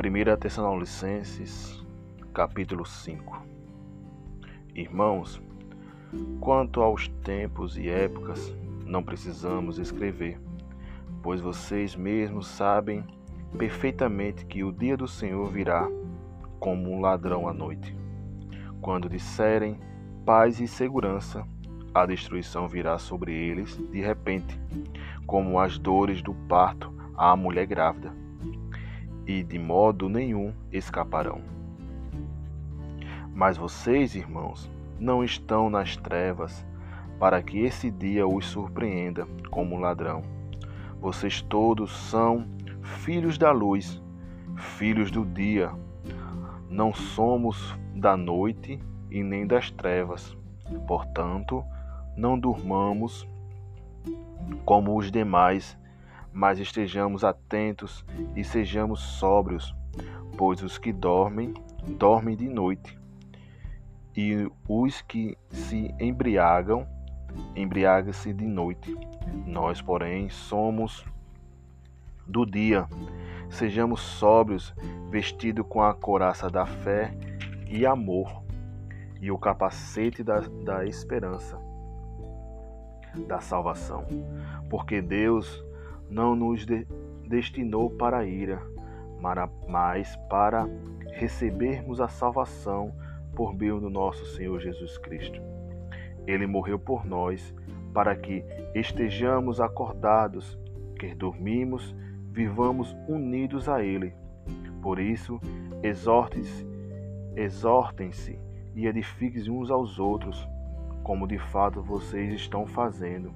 1 Tessalonicenses, capítulo 5 Irmãos, quanto aos tempos e épocas, não precisamos escrever, pois vocês mesmos sabem perfeitamente que o dia do Senhor virá como um ladrão à noite. Quando disserem paz e segurança, a destruição virá sobre eles de repente, como as dores do parto à mulher grávida e de modo nenhum escaparão. Mas vocês, irmãos, não estão nas trevas, para que esse dia os surpreenda como ladrão. Vocês todos são filhos da luz, filhos do dia. Não somos da noite e nem das trevas. Portanto, não durmamos como os demais mas estejamos atentos e sejamos sóbrios, pois os que dormem, dormem de noite, e os que se embriagam, embriagam-se de noite. Nós, porém, somos do dia. Sejamos sóbrios, vestidos com a coraça da fé e amor, e o capacete da, da esperança, da salvação. Porque Deus não nos de destinou para a ira, mas para recebermos a salvação por meio do nosso Senhor Jesus Cristo. Ele morreu por nós para que estejamos acordados, que dormimos, vivamos unidos a Ele. Por isso, exortem-se exortem e edifiquem uns aos outros, como de fato vocês estão fazendo.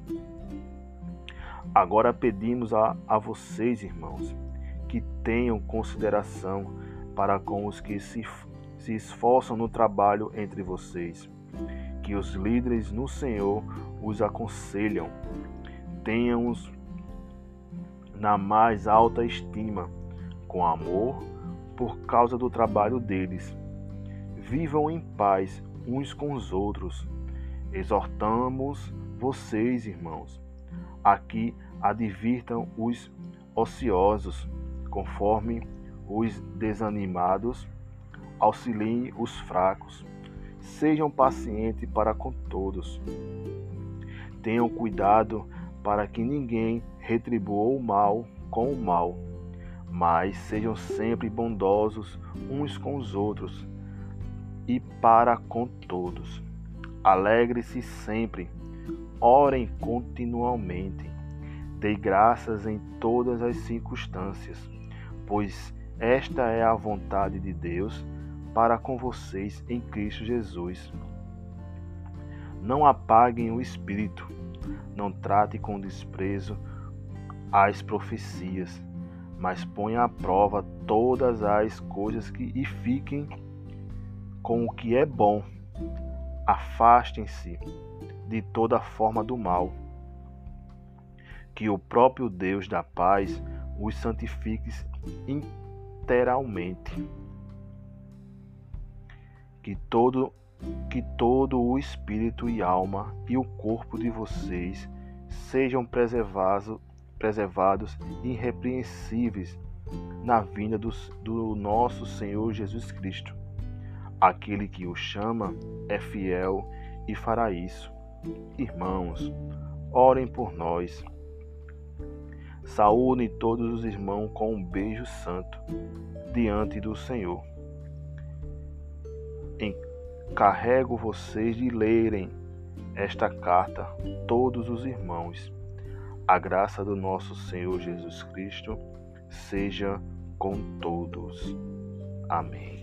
Agora pedimos a, a vocês, irmãos, que tenham consideração para com os que se, se esforçam no trabalho entre vocês, que os líderes no Senhor os aconselham, tenham-os na mais alta estima, com amor, por causa do trabalho deles. Vivam em paz uns com os outros. Exortamos vocês, irmãos, Aqui advirtam os ociosos, conforme os desanimados, auxiliem os fracos, sejam pacientes para com todos. Tenham cuidado para que ninguém retribua o mal com o mal, mas sejam sempre bondosos uns com os outros e para com todos. Alegre-se sempre Orem continuamente. Dei graças em todas as circunstâncias, pois esta é a vontade de Deus para com vocês em Cristo Jesus. Não apaguem o espírito, não trate com desprezo as profecias, mas ponha à prova todas as coisas que e fiquem com o que é bom. Afastem-se de toda forma do mal. Que o próprio Deus da paz os santifique integralmente. Que todo que todo o espírito e alma e o corpo de vocês sejam preservados, preservados irrepreensíveis na vinda do, do nosso Senhor Jesus Cristo. Aquele que o chama é fiel e fará isso. Irmãos, orem por nós. Saúdem todos os irmãos com um beijo santo diante do Senhor. Encarrego vocês de lerem esta carta, todos os irmãos. A graça do nosso Senhor Jesus Cristo seja com todos. Amém.